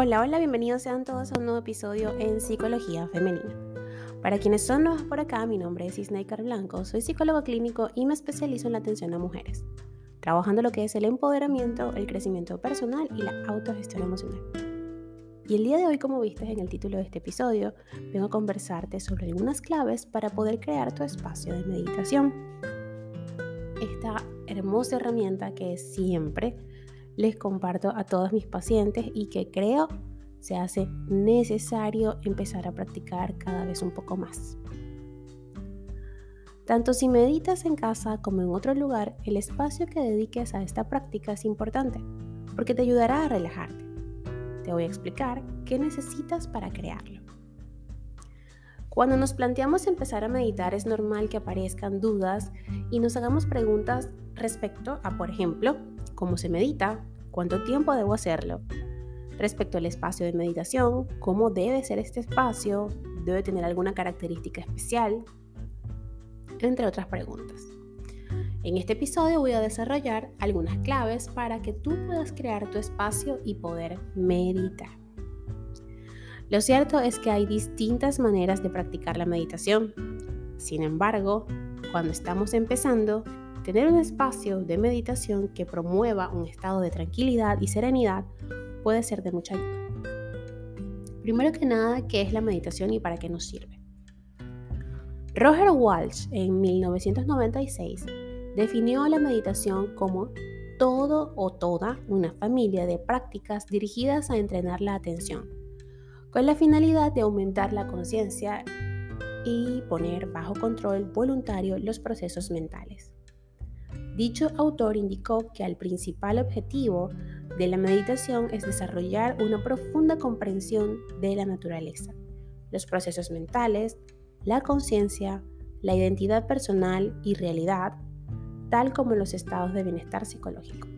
Hola, hola, bienvenidos sean todos a un nuevo episodio en Psicología Femenina. Para quienes son nuevos por acá, mi nombre es Isnaikar Blanco, soy psicólogo clínico y me especializo en la atención a mujeres, trabajando lo que es el empoderamiento, el crecimiento personal y la autogestión emocional. Y el día de hoy, como viste en el título de este episodio, vengo a conversarte sobre algunas claves para poder crear tu espacio de meditación. Esta hermosa herramienta que siempre les comparto a todos mis pacientes y que creo se hace necesario empezar a practicar cada vez un poco más. Tanto si meditas en casa como en otro lugar, el espacio que dediques a esta práctica es importante porque te ayudará a relajarte. Te voy a explicar qué necesitas para crearlo. Cuando nos planteamos empezar a meditar es normal que aparezcan dudas y nos hagamos preguntas respecto a, por ejemplo, cómo se medita, cuánto tiempo debo hacerlo. Respecto al espacio de meditación, cómo debe ser este espacio, debe tener alguna característica especial, entre otras preguntas. En este episodio voy a desarrollar algunas claves para que tú puedas crear tu espacio y poder meditar. Lo cierto es que hay distintas maneras de practicar la meditación. Sin embargo, cuando estamos empezando, Tener un espacio de meditación que promueva un estado de tranquilidad y serenidad puede ser de mucha ayuda. Primero que nada, ¿qué es la meditación y para qué nos sirve? Roger Walsh en 1996 definió la meditación como todo o toda una familia de prácticas dirigidas a entrenar la atención, con la finalidad de aumentar la conciencia y poner bajo control voluntario los procesos mentales. Dicho autor indicó que el principal objetivo de la meditación es desarrollar una profunda comprensión de la naturaleza, los procesos mentales, la conciencia, la identidad personal y realidad, tal como los estados de bienestar psicológico.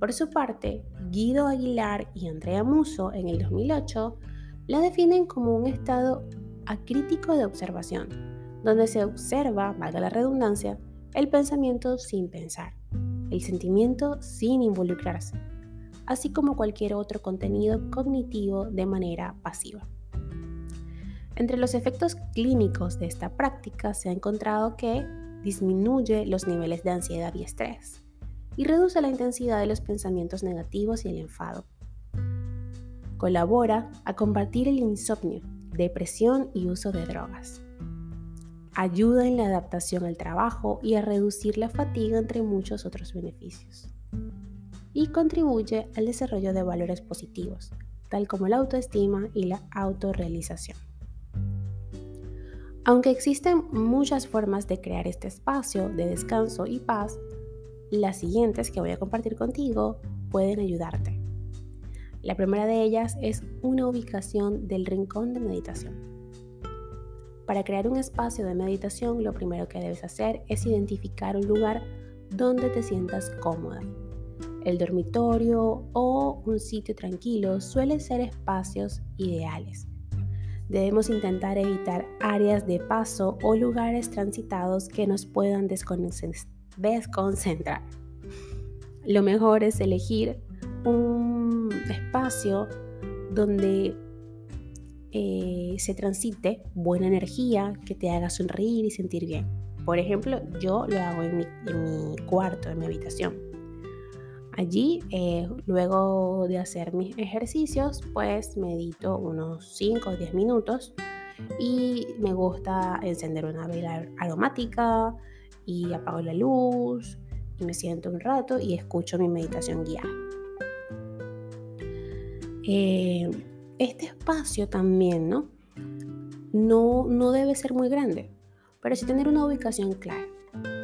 Por su parte, Guido Aguilar y Andrea Muso en el 2008 la definen como un estado acrítico de observación, donde se observa, valga la redundancia, el pensamiento sin pensar, el sentimiento sin involucrarse, así como cualquier otro contenido cognitivo de manera pasiva. Entre los efectos clínicos de esta práctica se ha encontrado que disminuye los niveles de ansiedad y estrés y reduce la intensidad de los pensamientos negativos y el enfado. Colabora a combatir el insomnio, depresión y uso de drogas ayuda en la adaptación al trabajo y a reducir la fatiga entre muchos otros beneficios. Y contribuye al desarrollo de valores positivos, tal como la autoestima y la autorrealización. Aunque existen muchas formas de crear este espacio de descanso y paz, las siguientes que voy a compartir contigo pueden ayudarte. La primera de ellas es una ubicación del rincón de meditación. Para crear un espacio de meditación, lo primero que debes hacer es identificar un lugar donde te sientas cómoda. El dormitorio o un sitio tranquilo suelen ser espacios ideales. Debemos intentar evitar áreas de paso o lugares transitados que nos puedan desconcentrar. Lo mejor es elegir un espacio donde eh, se transite buena energía que te haga sonreír y sentir bien. Por ejemplo, yo lo hago en mi, cuarto, en mi habitación. Allí, eh, luego de hacer mis ejercicios, pues medito unos 5 o 10 minutos y me gusta encender una vela aromática y apago la luz y me siento un rato y escucho mi meditación guiada. Eh, este espacio también, ¿no? ¿no? No debe ser muy grande, pero sí tener una ubicación clara,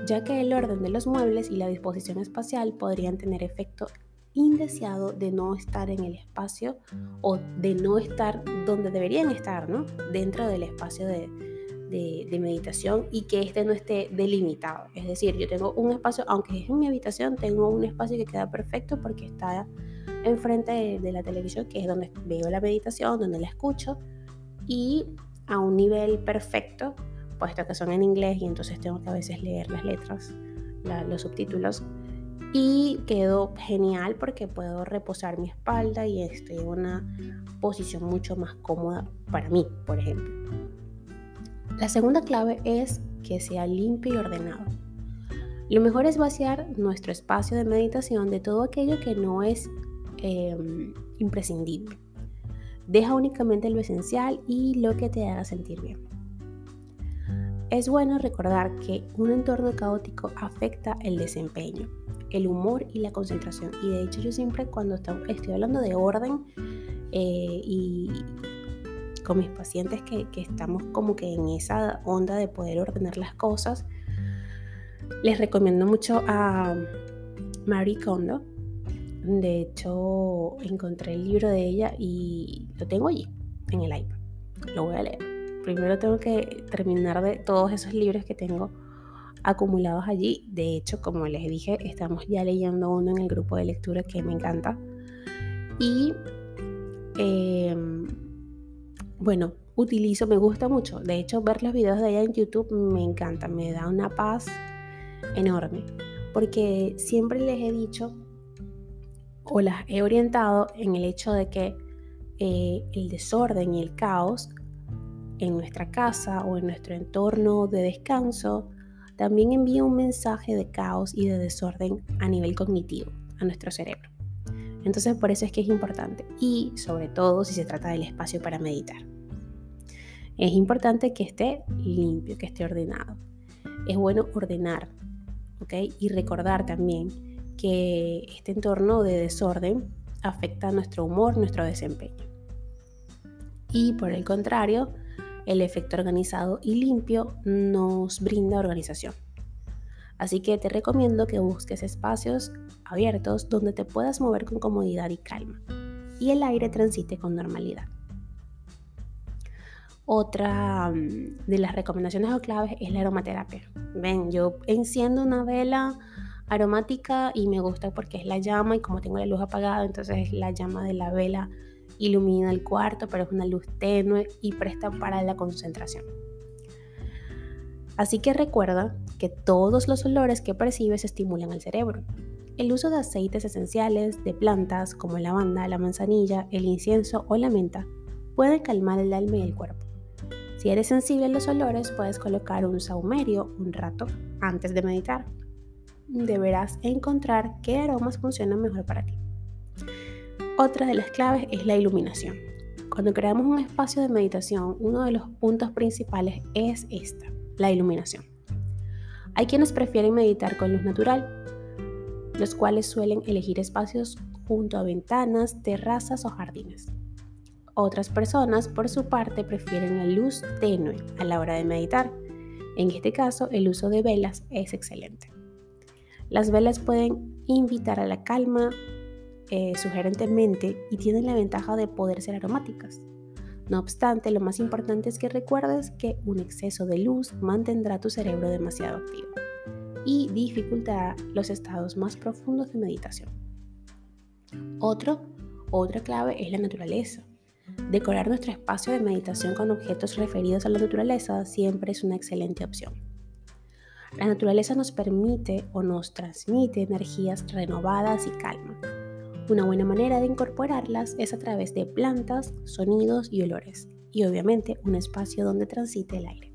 ya que el orden de los muebles y la disposición espacial podrían tener efecto indeseado de no estar en el espacio o de no estar donde deberían estar, ¿no? Dentro del espacio de, de, meditación y que este no esté delimitado. Es decir, yo tengo un espacio, aunque es en mi habitación, tengo un espacio que queda perfecto porque está enfrente de, la televisión, que es donde veo la meditación, donde la escucho, y a un nivel perfecto, puesto que son en inglés y entonces tengo que a veces leer las letras, los subtítulos, y quedó genial porque puedo reposar mi espalda y estoy en una posición mucho más cómoda para mí, por ejemplo. La segunda clave es que sea limpio y ordenado. Lo mejor es vaciar nuestro espacio de meditación de todo aquello que no es em, imprescindible. Deja únicamente lo esencial y lo que te haga sentir bien. Es bueno recordar que un entorno caótico afecta el desempeño, el humor y la concentración. Y de hecho yo siempre cuando estoy hablando de orden eh, y con mis pacientes que, que estamos como que en esa onda de poder ordenar las cosas, les recomiendo mucho a Marie Kondo. De hecho, encontré el libro de ella y lo tengo allí, en el iPad. Lo voy a leer primero tengo que terminar de todos esos libros que tengo acumulados allí. De hecho, como les dije, estamos ya leyendo uno en el grupo de lectura que me encanta. Y em, bueno, utilizo, me gusta mucho. De hecho, ver los videos de ella en YouTube me encanta, me da una paz enorme. Porque siempre les he dicho o las he orientado en el hecho de que eh, el desorden y el caos en nuestra casa o en nuestro entorno de descanso, también envía un mensaje de caos y de desorden a nivel cognitivo a nuestro cerebro. Entonces por eso es que es importante y sobre todo si se trata del espacio para meditar. Es importante que esté limpio, que esté ordenado. Es bueno ordenar, ¿ok? Y recordar también que este entorno de desorden afecta nuestro humor, nuestro desempeño. Y por el contrario, el efecto organizado y limpio nos brinda organización. Así que te recomiendo que busques espacios abiertos donde te puedas mover con comodidad y calma y el aire transite con normalidad. Otra mm, de las recomendaciones o claves es la aromaterapia. Ven, yo enciendo una vela aromática y me gusta porque es la llama y como tengo la luz apagada, entonces la llama de la vela ilumina el cuarto, pero es una luz tenue y presta para la concentración. Así que recuerda que todos los olores que percibes estimulan el cerebro. El uso de aceites esenciales de plantas como la lavanda, la manzanilla, el incienso o la menta puede calmar el alma y el cuerpo. Si eres sensible a los olores, puedes colocar un saumerio un rato antes de meditar. Deberás encontrar qué aromas funcionan mejor para ti. Otra de las claves es la iluminación. Cuando creamos un espacio de meditación, uno de los puntos principales es esta, la iluminación. Hay quienes prefieren meditar con luz natural, los cuales suelen elegir espacios junto a ventanas, terrazas o jardines. Otras personas, por su parte, prefieren la luz tenue a la hora de meditar. En este caso, el uso de velas es excelente. Las velas pueden invitar a la calma, eh, sugerentemente y tienen la ventaja de poder ser aromáticas. No obstante, lo más importante es que recuerdes que un exceso de luz mantendrá tu cerebro demasiado activo y dificultará los estados más profundos de meditación. Otro, otra clave es la naturaleza. Decorar nuestro espacio de meditación con objetos referidos a la naturaleza siempre es una excelente opción. La naturaleza nos permite o nos transmite energías renovadas y calma una buena manera de incorporarlas es a través de plantas, sonidos y olores, y obviamente un espacio donde transite el aire.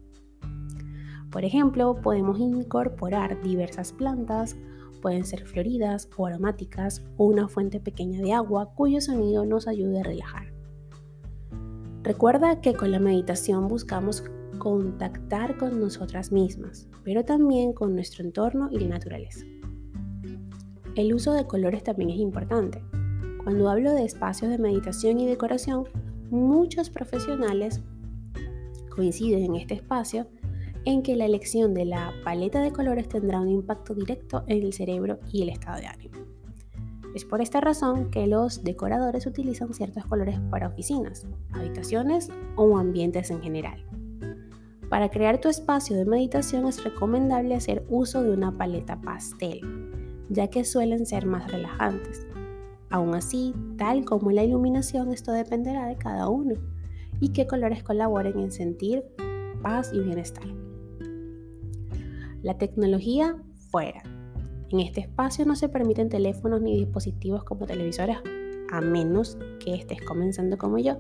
Por ejemplo, podemos incorporar diversas plantas, pueden ser floridas o aromáticas, o una fuente pequeña de agua cuyo sonido nos ayude a relajar. Recuerda que con la meditación buscamos contactar con nosotras mismas, pero también con nuestro entorno y la naturaleza. El uso de colores también es importante. Cuando hablo de espacios de meditación y decoración, muchos profesionales coinciden en este espacio en que la elección de la paleta de colores tendrá un impacto directo en el cerebro y el estado de ánimo. Es por esta razón que los decoradores utilizan ciertos colores para oficinas, habitaciones o ambientes en general. Para crear tu espacio de meditación es recomendable hacer uso de una paleta pastel, ya que suelen ser más relajantes. Aún así, tal como la iluminación, esto dependerá de cada uno y qué colores colaboren en sentir paz y bienestar. La tecnología fuera. En este espacio no se permiten teléfonos ni dispositivos como televisores a menos que estés comenzando como yo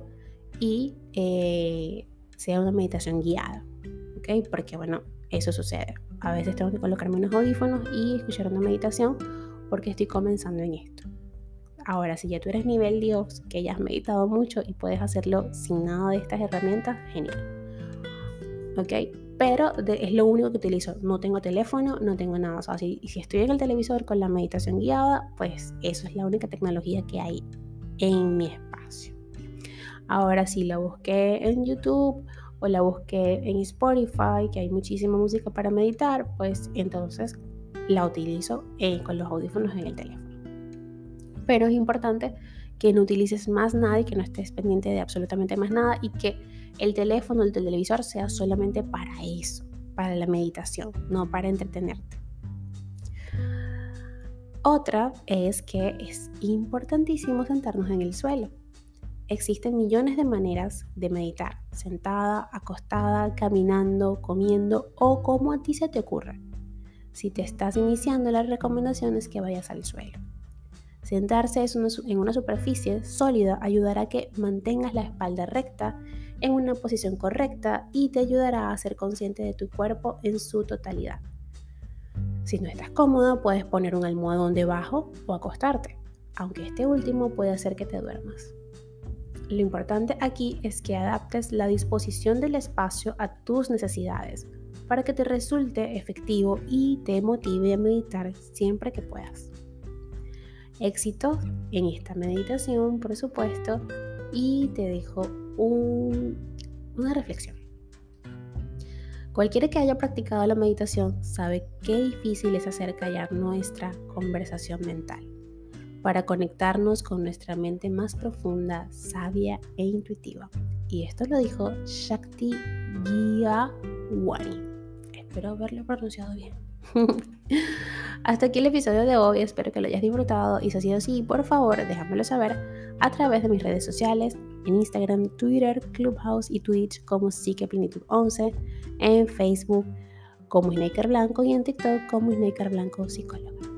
y eh, sea una meditación guiada. ¿Ok? Porque bueno, eso sucede. A veces tengo que colocarme unos audífonos y escuchar una meditación porque estoy comenzando en esto. Ahora, si ya tú eres nivel Dios, que ya has meditado mucho y puedes hacerlo sin nada de estas herramientas, genial. ¿Ok? Pero es lo único que utilizo. No tengo teléfono, no tengo nada. O sea, si, si estoy en el televisor con la meditación guiada, pues eso es la única tecnología que hay en mi espacio. Ahora, si la busqué en YouTube o la busqué en Spotify, que hay muchísima música para meditar, pues entonces la utilizo eh, con los audífonos en el teléfono. Pero es importante que no utilices más nada y que no estés pendiente de absolutamente más nada y que el teléfono, el televisor sea solamente para eso, para la meditación, no para entretenerte. Otra es que es importantísimo sentarnos en el suelo. Existen millones de maneras de meditar, sentada, acostada, caminando, comiendo o como a ti se te ocurra. Si te estás iniciando, la recomendación es que vayas al suelo. Sentarse en una superficie sólida ayudará a que mantengas la espalda recta en una posición correcta y te ayudará a ser consciente de tu cuerpo en su totalidad. Si no estás cómoda, puedes poner un almohadón debajo o acostarte, aunque este último puede hacer que te duermas. Lo importante aquí es que adaptes la disposición del espacio a tus necesidades para que te resulte efectivo y te motive a meditar siempre que puedas. Éxito en esta meditación, por supuesto, y te dejo una reflexión. Cualquiera que haya practicado la meditación sabe qué difícil es hacer callar nuestra conversación mental para conectarnos con nuestra mente más profunda, sabia e intuitiva. Y esto lo dijo Shakti Gyawani. Espero haberlo pronunciado bien. Hasta aquí el episodio de hoy, espero que lo hayas disfrutado y si ha sido así, por favor déjamelo saber a través de mis redes sociales, en Instagram, Twitter, Clubhouse y Twitch como Psiqueplenitud 11, en Facebook como Snaker Blanco y en TikTok como Snaker Blanco Psicólogo.